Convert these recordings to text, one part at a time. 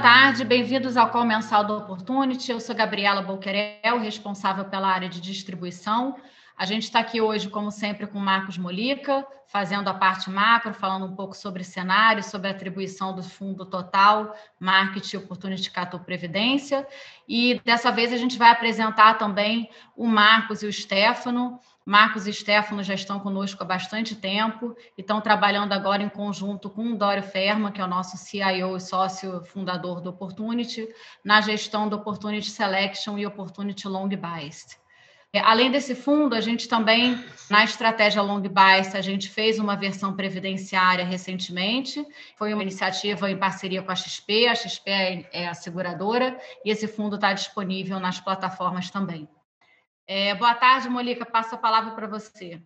tarde, bem-vindos ao Call Mensal do Opportunity. Eu sou Gabriela Bolquerel, responsável pela área de distribuição. A gente está aqui hoje, como sempre, com Marcos Molica, fazendo a parte macro, falando um pouco sobre cenário, sobre atribuição do fundo total, marketing, opportunity capital previdência. E dessa vez a gente vai apresentar também o Marcos e o Stefano. Marcos e Stefano já estão conosco há bastante tempo e estão trabalhando agora em conjunto com o Dório Ferma, que é o nosso CIO e sócio fundador do Opportunity, na gestão do Opportunity Selection e Opportunity Long Biased. É, além desse fundo, a gente também, na estratégia Long Bias, a gente fez uma versão previdenciária recentemente. Foi uma iniciativa em parceria com a XP, a XP é, é a seguradora, e esse fundo está disponível nas plataformas também. É, boa tarde, Molica, passo a palavra para você.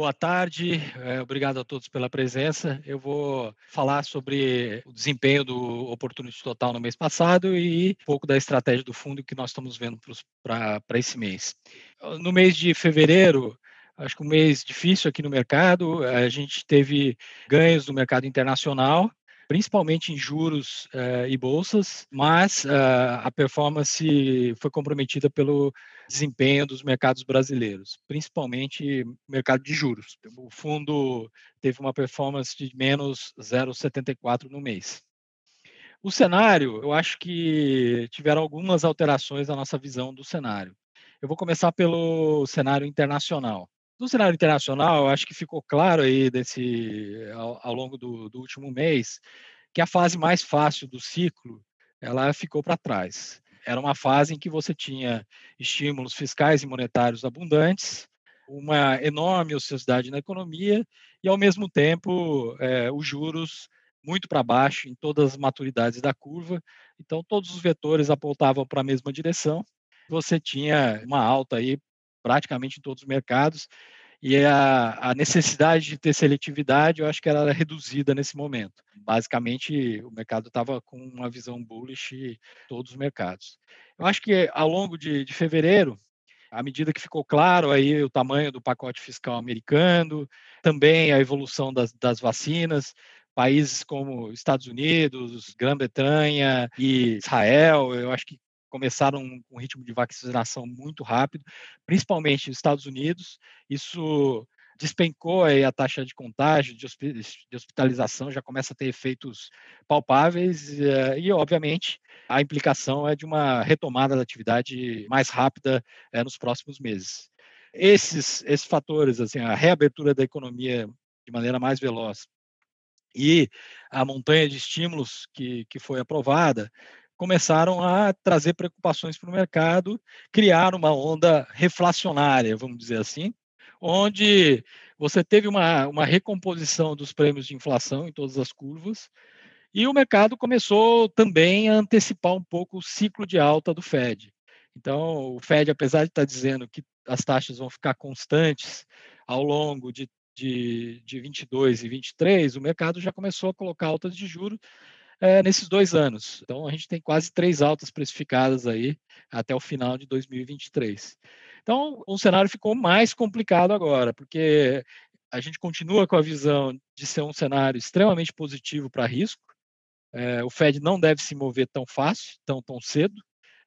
Boa tarde, é, obrigado a todos pela presença. Eu vou falar sobre o desempenho do Opportunity Total no mês passado e um pouco da estratégia do fundo que nós estamos vendo para esse mês. No mês de fevereiro, acho que um mês difícil aqui no mercado, a gente teve ganhos no mercado internacional, principalmente em juros uh, e bolsas, mas uh, a performance foi comprometida pelo desempenho dos mercados brasileiros, principalmente mercado de juros. O fundo teve uma performance de menos 0,74 no mês. O cenário, eu acho que tiveram algumas alterações na nossa visão do cenário. Eu vou começar pelo cenário internacional. No cenário internacional, acho que ficou claro aí desse, ao, ao longo do, do, último mês que a fase mais fácil do ciclo ela ficou para trás. Era uma fase em que você tinha estímulos fiscais e monetários abundantes, uma enorme ociosidade na economia e, ao mesmo tempo, é, os juros muito para baixo em todas as maturidades da curva. Então, todos os vetores apontavam para a mesma direção. Você tinha uma alta aí praticamente em todos os mercados, e a, a, necessidade de ter seletividade, eu acho que ela era reduzida nesse momento. Basicamente, o mercado estava com uma visão bullish em todos os mercados. Eu acho que ao longo de, de fevereiro, à medida que ficou claro aí o tamanho do pacote fiscal americano, também a evolução das, das vacinas, países como Estados Unidos, Grã-Bretanha e Israel, eu acho que começaram com um ritmo de vacinação muito rápido, principalmente nos Estados Unidos. Isso despencou a taxa de contágio, de hospitalização, já começa a ter efeitos palpáveis eh, e, obviamente, a implicação é de uma retomada da atividade mais rápida eh, nos próximos meses. Esses, esses fatores, assim, a reabertura da economia de maneira mais veloz e a montanha de estímulos que, que foi aprovada, começaram a trazer preocupações para o mercado, criar uma onda reflacionária, vamos dizer assim, onde você teve uma, uma recomposição dos prêmios de inflação em todas as curvas, e o mercado começou também a antecipar um pouco o ciclo de alta do Fed. Então, o Fed, apesar de estar dizendo que as taxas vão ficar constantes ao longo de, de, de 22 e 23, o mercado já começou a colocar altas de juros é, nesses dois anos. Então, a gente tem quase três altas precificadas aí até o final de 2023. Então, o cenário ficou mais complicado agora, porque a gente continua com a visão de ser um cenário extremamente positivo para risco. É, o Fed não deve se mover tão fácil, tão, tão cedo,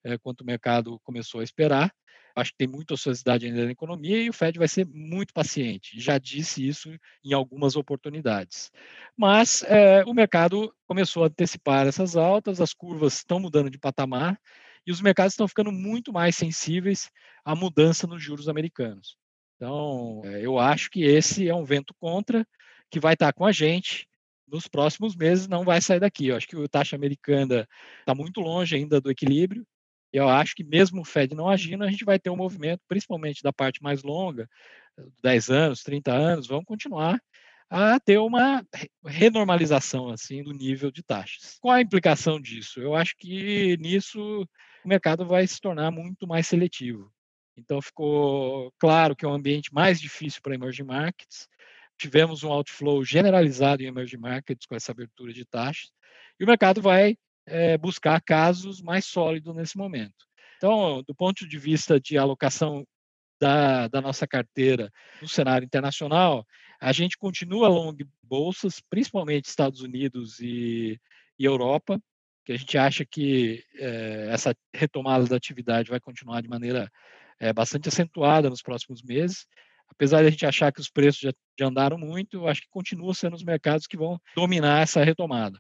é, quanto o mercado começou a esperar. Acho que tem muita ociosidade ainda na economia e o Fed vai ser muito paciente. Já disse isso em algumas oportunidades. Mas é, o mercado começou a antecipar essas altas, as curvas estão mudando de patamar e os mercados estão ficando muito mais sensíveis à mudança nos juros americanos. Então, é, eu acho que esse é um vento contra que vai estar com a gente nos próximos meses, não vai sair daqui. Eu acho que a taxa americana está muito longe ainda do equilíbrio eu acho que mesmo o Fed não agindo, a gente vai ter um movimento, principalmente da parte mais longa, 10 anos, 30 anos, vão continuar a ter uma renormalização assim do nível de taxas. Qual a implicação disso? Eu acho que nisso o mercado vai se tornar muito mais seletivo. Então ficou claro que é um ambiente mais difícil para emerging markets. Tivemos um outflow generalizado em emerging markets com essa abertura de taxas e o mercado vai é, buscar casos mais sólidos nesse momento. Então, do ponto de vista de alocação da, da, nossa carteira no cenário internacional, a gente continua long bolsas, principalmente Estados Unidos e, e Europa. que a gente acha que é, essa retomada da atividade vai continuar de maneira é, bastante acentuada nos próximos meses. Apesar de a gente achar que os preços já, já andaram muito, eu acho que continuam sendo os mercados que vão dominar essa retomada.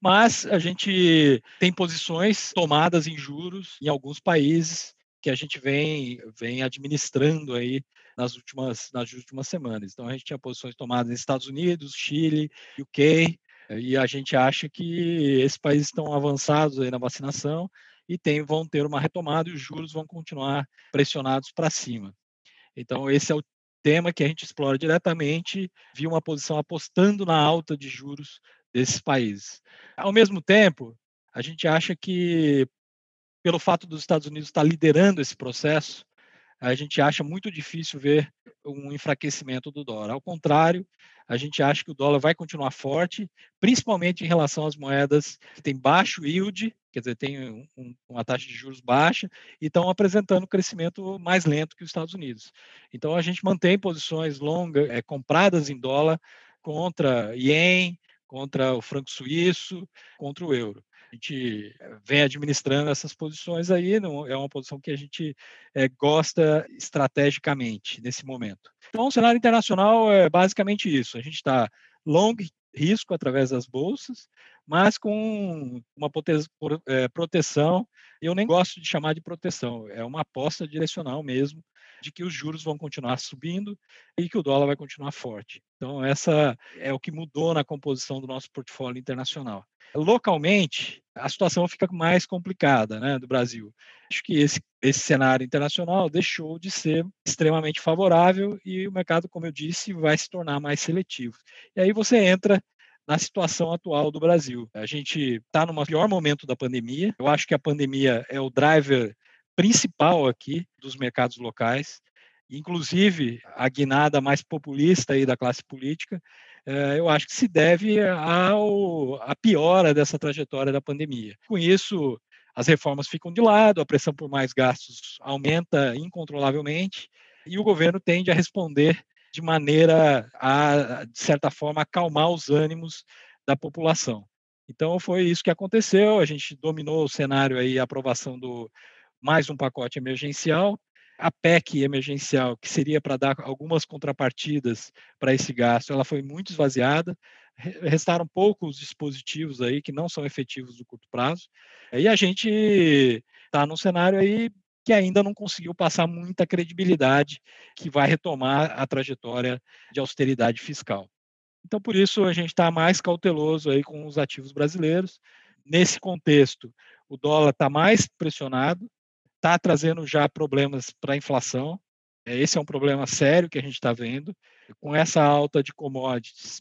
Mas a gente tem posições tomadas em juros em alguns países que a gente vem, vem administrando aí nas últimas, nas últimas semanas. Então, a gente tinha posições tomadas nos Estados Unidos, Chile, UK, e a gente acha que esses países estão avançados aí na vacinação e tem, vão ter uma retomada e os juros vão continuar pressionados para cima. Então, esse é o tema que a gente explora diretamente, via uma posição apostando na alta de juros desses países. Ao mesmo tempo, a gente acha que, pelo fato dos Estados Unidos estar liderando esse processo, a gente acha muito difícil ver um enfraquecimento do dólar. Ao contrário, a gente acha que o dólar vai continuar forte, principalmente em relação às moedas que têm baixo yield, quer dizer, têm um, uma taxa de juros baixa e estão apresentando crescimento mais lento que os Estados Unidos. Então, a gente mantém posições longas, é, compradas em dólar contra ien, contra o franco suíço, contra o euro a gente vem administrando essas posições aí, não, é uma posição que a gente é, gosta estrategicamente nesse momento. Então, o cenário internacional é basicamente isso. A gente está long risco através das bolsas, mas com uma eh, proteção. Eu nem gosto de chamar de proteção, é uma aposta direcional mesmo de que os juros vão continuar subindo e que o dólar vai continuar forte. Então, essa é o que mudou na composição do nosso portfólio internacional. Localmente, a situação fica mais complicada né, do Brasil. Acho que esse, esse cenário internacional deixou de ser extremamente favorável e o mercado, como eu disse, vai se tornar mais seletivo. E aí você entra na situação atual do Brasil. A gente está no pior momento da pandemia. Eu acho que a pandemia é o driver principal aqui dos mercados locais. Inclusive, a guinada mais populista aí da classe política eh, eu acho que se deve ao, à piora dessa trajetória da pandemia. Com isso, as reformas ficam de lado, a pressão por mais gastos aumenta incontrolavelmente e o governo tende a responder de maneira a, de certa forma, acalmar os ânimos da população. Então foi isso que aconteceu, a gente dominou o cenário aí, a aprovação do mais um pacote emergencial, a PEC emergencial, que seria para dar algumas contrapartidas para esse gasto, ela foi muito esvaziada. Restaram poucos dispositivos aí que não são efetivos no curto prazo. E a gente está num cenário aí que ainda não conseguiu passar muita credibilidade que vai retomar a trajetória de austeridade fiscal. Então, por isso, a gente está mais cauteloso aí com os ativos brasileiros. Nesse contexto, o dólar está mais pressionado, está trazendo já problemas para a inflação. É, esse é um problema sério que a gente está vendo. Com essa alta de commodities,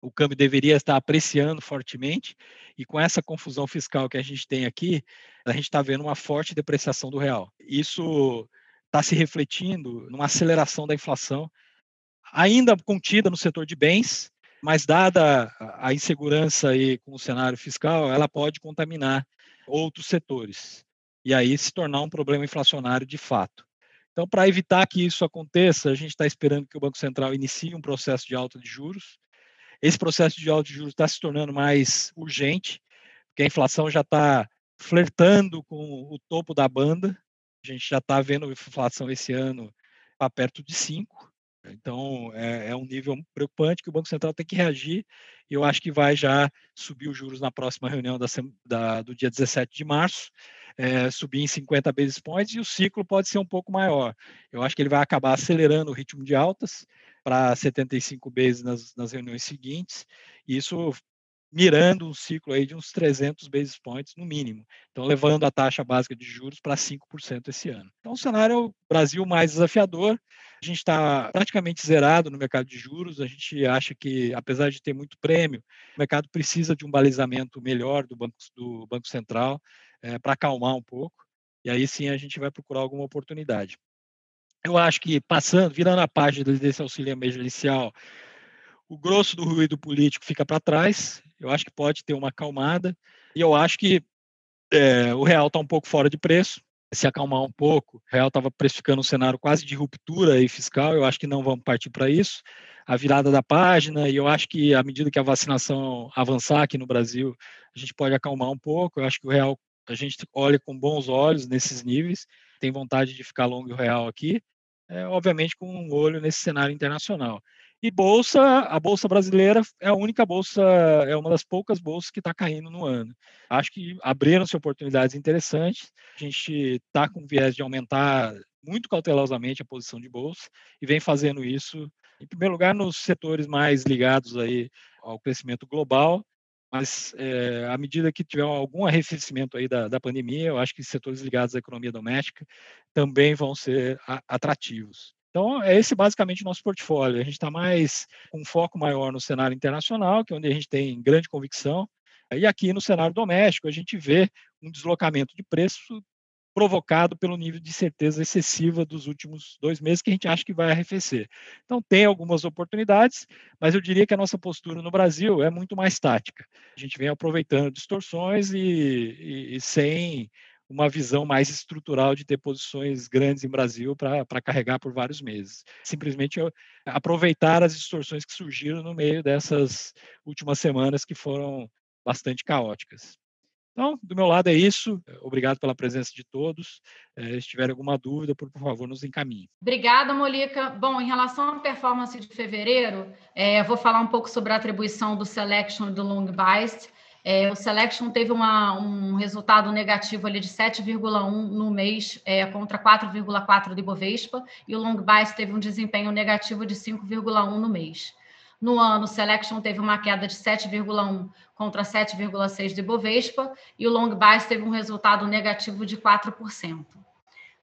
o câmbio deveria estar apreciando fortemente, e com essa confusão fiscal que a gente tem aqui, a gente está vendo uma forte depreciação do real. Isso está se refletindo numa aceleração da inflação, ainda contida no setor de bens, mas dada a insegurança aí com o cenário fiscal, ela pode contaminar outros setores e aí se tornar um problema inflacionário de fato. Então, para evitar que isso aconteça, a gente está esperando que o Banco Central inicie um processo de alta de juros. Esse processo de alta de juros está se tornando mais urgente, porque a inflação já está flertando com o topo da banda. A gente já está vendo a inflação esse ano para perto de 5. Então, é, é, um nível preocupante que o Banco Central tem que reagir. E eu acho que vai já subir os juros na próxima reunião da, da, do dia 17 de março é, subir em 50 basis points e o ciclo pode ser um pouco maior. Eu acho que ele vai acabar acelerando o ritmo de altas para 75 bases nas, nas reuniões seguintes, e isso mirando um ciclo aí de uns 300 basis points no mínimo. Então, levando a taxa básica de juros para 5% esse ano. Então, o cenário Brasil mais desafiador. A gente está praticamente zerado no mercado de juros. A gente acha que, apesar de ter muito prêmio, o mercado precisa de um balizamento melhor do Banco, do banco Central é, para acalmar um pouco, e aí sim a gente vai procurar alguma oportunidade. Eu acho que passando, virando a página desse auxílio emergencial, o grosso do ruído político fica para trás, eu acho que pode ter uma acalmada, e eu acho que é, o real está um pouco fora de preço, se acalmar um pouco. O real estava precificando um cenário quase de ruptura aí fiscal, eu acho que não vamos partir para isso. A virada da página, e eu acho que à medida que a vacinação avançar aqui no Brasil, a gente pode acalmar um pouco. Eu acho que o real, a gente olha com bons olhos nesses níveis, tem vontade de ficar longo o real aqui, é, obviamente com um olho nesse cenário internacional. E bolsa, a bolsa brasileira é a única bolsa, é uma das poucas bolsas que está caindo no ano. Acho que abriram-se oportunidades interessantes. A gente está com viés de aumentar muito cautelosamente a posição de bolsa e vem fazendo isso, em primeiro lugar, nos setores mais ligados aí ao crescimento global, mas é, à medida que tiver algum arrefecimento aí da, da pandemia, eu acho que setores ligados à economia doméstica também vão ser atrativos. Então, é esse basicamente o nosso portfólio. A gente está mais com um foco maior no cenário internacional, que é onde a gente tem grande convicção, e aqui no cenário doméstico a gente vê um deslocamento de preço provocado pelo nível de certeza excessiva dos últimos dois meses, que a gente acha que vai arrefecer. Então, tem algumas oportunidades, mas eu diria que a nossa postura no Brasil é muito mais tática. A gente vem aproveitando distorções e, e, e sem uma visão mais estrutural de ter posições grandes em Brasil para carregar por vários meses. Simplesmente aproveitar as distorções que surgiram no meio dessas últimas semanas que foram bastante caóticas. Então, do meu lado é isso. Obrigado pela presença de todos. Eh, se tiver alguma dúvida, por favor, nos encaminhe. Obrigada, Molica. Bom, em relação à performance de fevereiro, é, vou falar um pouco sobre a atribuição do Selection do Long Biased. É, o Selection teve uma, um resultado negativo ali de 7,1 no mês é, contra 4,4 do Ibovespa e o Long Bias teve um desempenho negativo de 5,1 no mês. No ano, o Selection teve uma queda de 7,1 contra 7,6 do Ibovespa e o Long Bias teve um resultado negativo de 4%.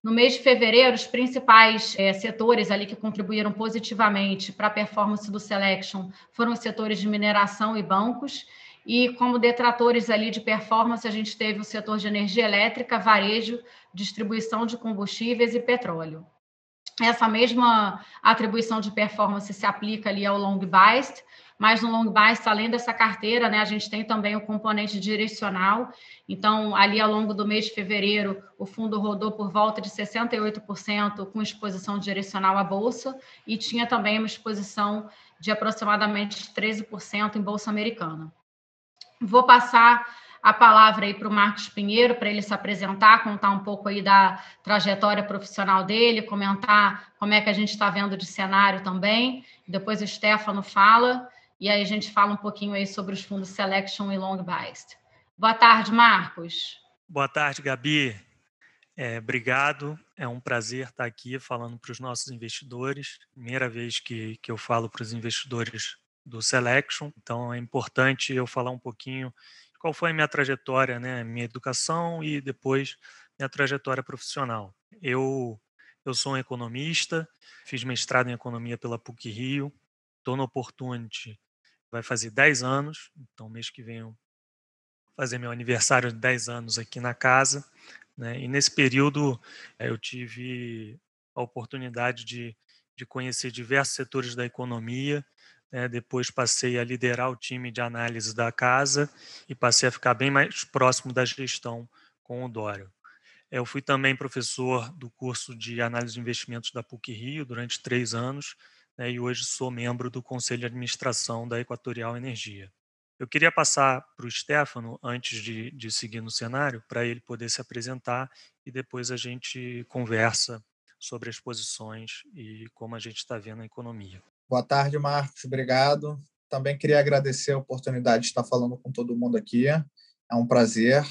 No mês de fevereiro, os principais é, setores ali que contribuíram positivamente para a performance do Selection foram os setores de mineração e bancos, e como detratores ali de performance, a gente teve o setor de energia elétrica, varejo, distribuição de combustíveis e petróleo. Essa mesma atribuição de performance se aplica ali ao long biased, mas no long biased, além dessa carteira, né, a gente tem também o componente direcional. Então, ali ao longo do mês de fevereiro, o fundo rodou por volta de 68% com exposição direcional à bolsa e tinha também uma exposição de aproximadamente 13% em bolsa americana. Vou passar a palavra aí para o Marcos Pinheiro, para ele se apresentar, contar um pouco aí da trajetória profissional dele, comentar como é que a gente está vendo de cenário também. Depois o Stefano fala, e aí a gente fala um pouquinho aí sobre os fundos Selection e Long Biased. Boa tarde, Marcos. Boa tarde, Gabi. É, obrigado. É um prazer estar aqui falando para os nossos investidores. Primeira vez que, que eu falo para os investidores do Selection, então é importante eu falar um pouquinho qual foi a minha trajetória, né, minha educação e depois minha trajetória profissional. Eu eu sou um economista, fiz mestrado em economia pela PUC Rio, estou no Opportunity, vai fazer 10 anos, então mês que vem eu fazer meu aniversário de 10 anos aqui na casa, né? E nesse período eh, eu tive a oportunidade de, de conhecer diversos setores da economia, né? Depois passei a liderar o time de análise da casa e passei a ficar bem mais próximo da gestão com o Dório. Eu fui também professor do curso de análise de investimentos da PUC Rio durante três anos né? e hoje sou membro do Conselho de Administração da Equatorial Energia. Eu queria passar para o Stefano, antes de, de seguir no cenário, para ele poder se apresentar e depois a gente conversa sobre as posições e como a gente está vendo a economia. Boa tarde, Marcos. Obrigado. Também queria agradecer a oportunidade de estar falando com todo mundo aqui. É um prazer.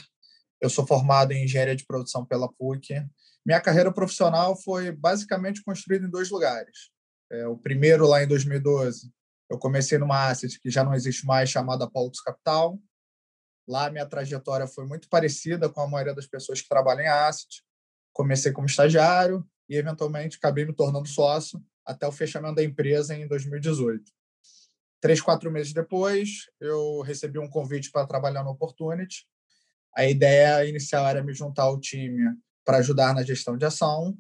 Eu sou formado em engenharia de produção pela PUC. Minha carreira profissional foi basicamente construída em dois lugares. É, o primeiro, lá em 2012, eu comecei numa asset que já não existe mais, chamada Paulus Capital. Lá, minha trajetória foi muito parecida com a maioria das pessoas que trabalham em asset. Comecei como estagiário e, eventualmente, acabei me tornando sócio até o fechamento da empresa em 2018. Três, quatro meses depois, eu recebi um convite para trabalhar no Opportunity. A ideia inicial era me juntar ao time para ajudar na gestão de ação.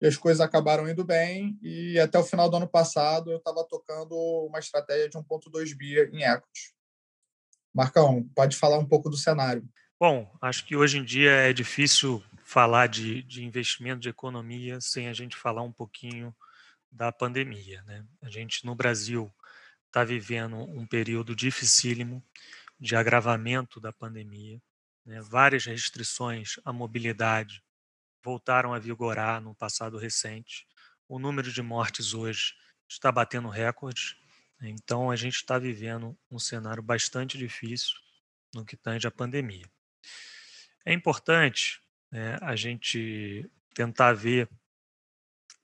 E as coisas acabaram indo bem. E até o final do ano passado, eu estava tocando uma estratégia de 1,2 bi em equity. Marcão, pode falar um pouco do cenário. Bom, acho que hoje em dia é difícil falar de, de investimento de economia sem a gente falar um pouquinho da pandemia. Né? A gente, no Brasil, está vivendo um período dificílimo de agravamento da pandemia. Né? Várias restrições à mobilidade voltaram a vigorar no passado recente. O número de mortes hoje está batendo recordes. Né? Então, a gente está vivendo um cenário bastante difícil no que tange à pandemia. É importante né, a gente tentar ver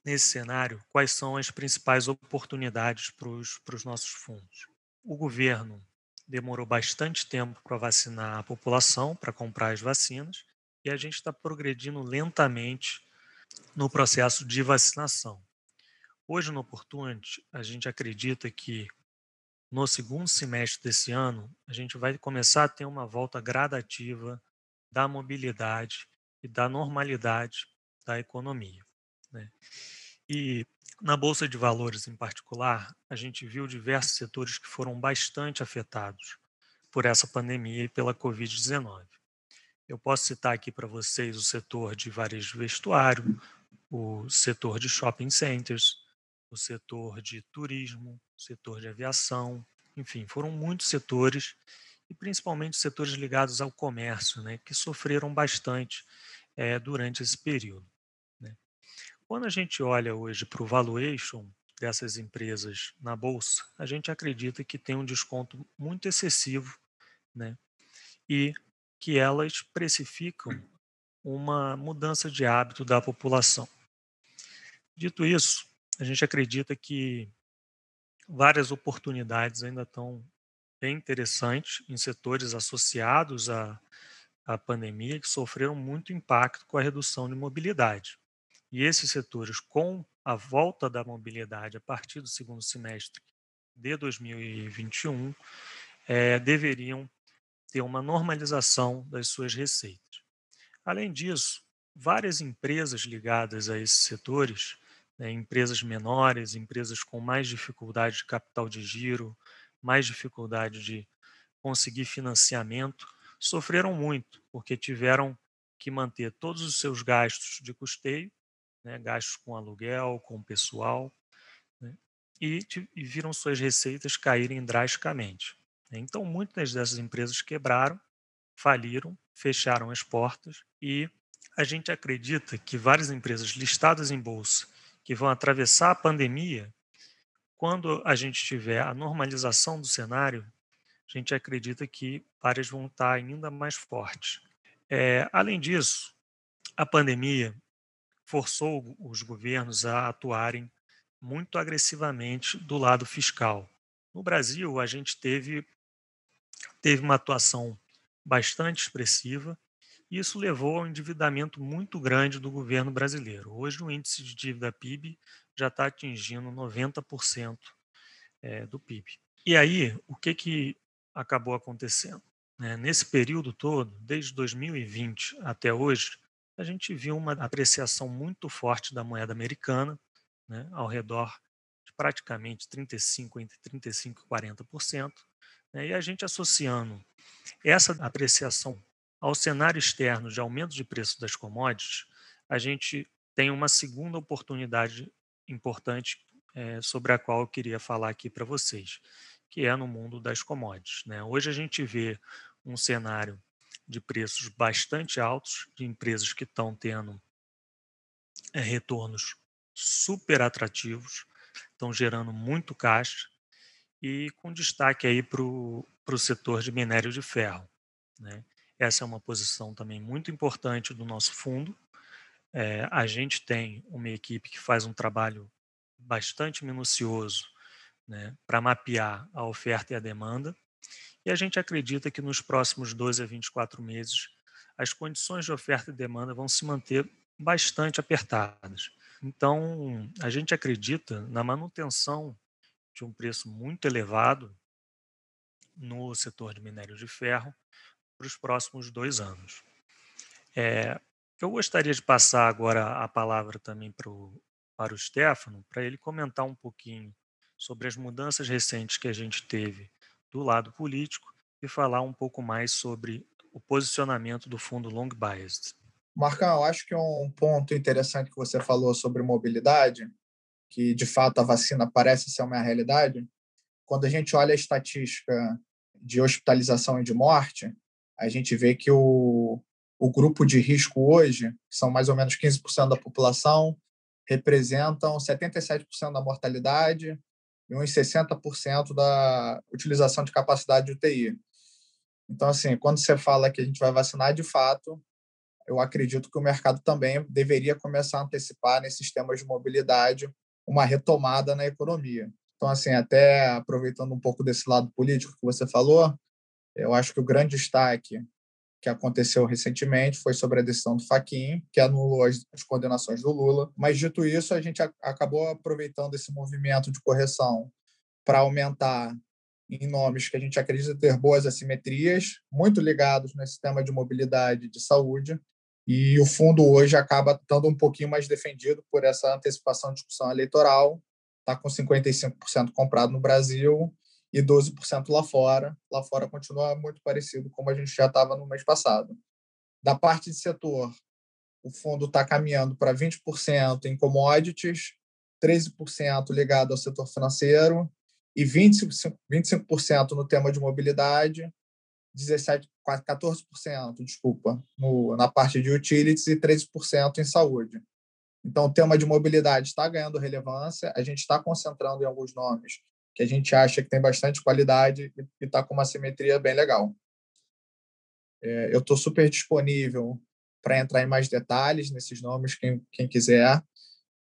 nesse cenário quais são as principais oportunidades para os nossos fundos. O governo demorou bastante tempo para vacinar a população, para comprar as vacinas, e a gente está progredindo lentamente no processo de vacinação. Hoje, no Opportunity, a gente acredita que no segundo semestre desse ano, a gente vai começar a ter uma volta gradativa da mobilidade e da normalidade da economia. Né? E na Bolsa de Valores, em particular, a gente viu diversos setores que foram bastante afetados por essa pandemia e pela Covid-19. Eu posso citar aqui para vocês o setor de varejo vestuário, o setor de shopping centers, o setor de turismo, o setor de aviação, enfim, foram muitos setores e principalmente setores ligados ao comércio, né, que sofreram bastante é, durante esse período. Quando a gente olha hoje para o valuation dessas empresas na bolsa, a gente acredita que tem um desconto muito excessivo, né, e que elas precificam uma mudança de hábito da população. Dito isso, a gente acredita que várias oportunidades ainda estão bem interessantes em setores associados à, à pandemia que sofreram muito impacto com a redução de mobilidade. E esses setores, com a volta da mobilidade a partir do segundo semestre de 2021, é, deveriam ter uma normalização das suas receitas. Além disso, várias empresas ligadas a esses setores né, empresas menores, empresas com mais dificuldade de capital de giro, mais dificuldade de conseguir financiamento, sofreram muito, porque tiveram que manter todos os seus gastos de custeio, né, gastos com aluguel, com pessoal, né, e, e viram suas receitas caírem drasticamente. Né. Então, muitas dessas empresas quebraram, faliram, fecharam as portas e a gente acredita que várias empresas listadas em bolsa que vão atravessar a pandemia, quando a gente tiver a normalização do cenário, a gente acredita que várias vão estar ainda mais fortes. É, além disso, a pandemia forçou os governos a atuarem muito agressivamente do lado fiscal. No Brasil, a gente teve, teve uma atuação bastante expressiva isso levou ao endividamento muito grande do governo brasileiro. Hoje, o índice de dívida PIB já está atingindo 90% é, do PIB. E aí, o que, que acabou acontecendo? É, nesse período todo, desde 2020 até hoje, a gente viu uma apreciação muito forte da moeda americana, né, ao redor de praticamente 35, entre 35% e 40%, né, e a gente associando essa apreciação ao cenário externo de aumento de preço das commodities, a gente tem uma segunda oportunidade importante é, sobre a qual eu queria falar aqui para vocês, que é no mundo das commodities. Né? Hoje a gente vê um cenário de preços bastante altos, de empresas que estão tendo é, retornos super atrativos, estão gerando muito caixa, e com destaque aí para o setor de minério de ferro. Né? Essa é uma posição também muito importante do nosso fundo. É, a gente tem uma equipe que faz um trabalho bastante minucioso né, para mapear a oferta e a demanda. E a gente acredita que nos próximos 12 a 24 meses as condições de oferta e demanda vão se manter bastante apertadas. Então, a gente acredita na manutenção de um preço muito elevado no setor de minério de ferro, para os próximos dois anos. É, eu gostaria de passar agora a palavra também para o, para o Stefano, para ele comentar um pouquinho sobre as mudanças recentes que a gente teve do lado político e falar um pouco mais sobre o posicionamento do fundo Long Biased. Marcão, acho que um ponto interessante que você falou sobre mobilidade, que de fato a vacina parece ser uma realidade, quando a gente olha a estatística de hospitalização e de morte, a gente vê que o, o grupo de risco hoje, que são mais ou menos 15% da população, representam 77% da mortalidade e uns 60% da utilização de capacidade de UTI. Então, assim, quando você fala que a gente vai vacinar de fato, eu acredito que o mercado também deveria começar a antecipar nesses temas de mobilidade uma retomada na economia. Então, assim, até aproveitando um pouco desse lado político que você falou, eu acho que o grande destaque que aconteceu recentemente foi sobre a decisão do Faquin, que anulou as, as condenações do Lula. Mas, dito isso, a gente a, acabou aproveitando esse movimento de correção para aumentar em nomes que a gente acredita ter boas assimetrias, muito ligados nesse tema de mobilidade de saúde, e o fundo hoje acaba estando um pouquinho mais defendido por essa antecipação de discussão eleitoral. Está com 55% comprado no Brasil e 12% lá fora. Lá fora continua muito parecido como a gente já estava no mês passado. Da parte de setor, o fundo está caminhando para 20% em commodities, 13% ligado ao setor financeiro e 25%, 25 no tema de mobilidade 17, 14%, desculpa, no, na parte de utilities e 13% em saúde. Então, o tema de mobilidade está ganhando relevância, a gente está concentrando em alguns nomes que a gente acha que tem bastante qualidade e está com uma simetria bem legal. É, eu estou super disponível para entrar em mais detalhes nesses nomes, quem, quem quiser.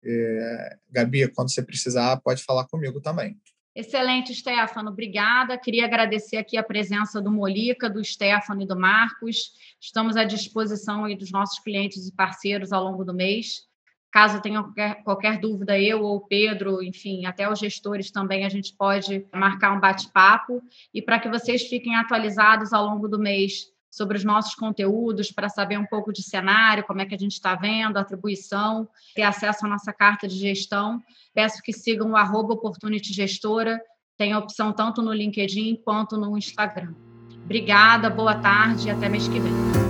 É, Gabi, quando você precisar, pode falar comigo também. Excelente, Stefano, obrigada. Queria agradecer aqui a presença do Molica, do Stefano e do Marcos. Estamos à disposição aí dos nossos clientes e parceiros ao longo do mês. Caso tenham qualquer, qualquer dúvida, eu ou Pedro, enfim, até os gestores também, a gente pode marcar um bate-papo. E para que vocês fiquem atualizados ao longo do mês sobre os nossos conteúdos, para saber um pouco de cenário, como é que a gente está vendo, atribuição, ter acesso à nossa carta de gestão. Peço que sigam o arroba Opportunity Gestora, tem a opção tanto no LinkedIn quanto no Instagram. Obrigada, boa tarde e até mês que vem.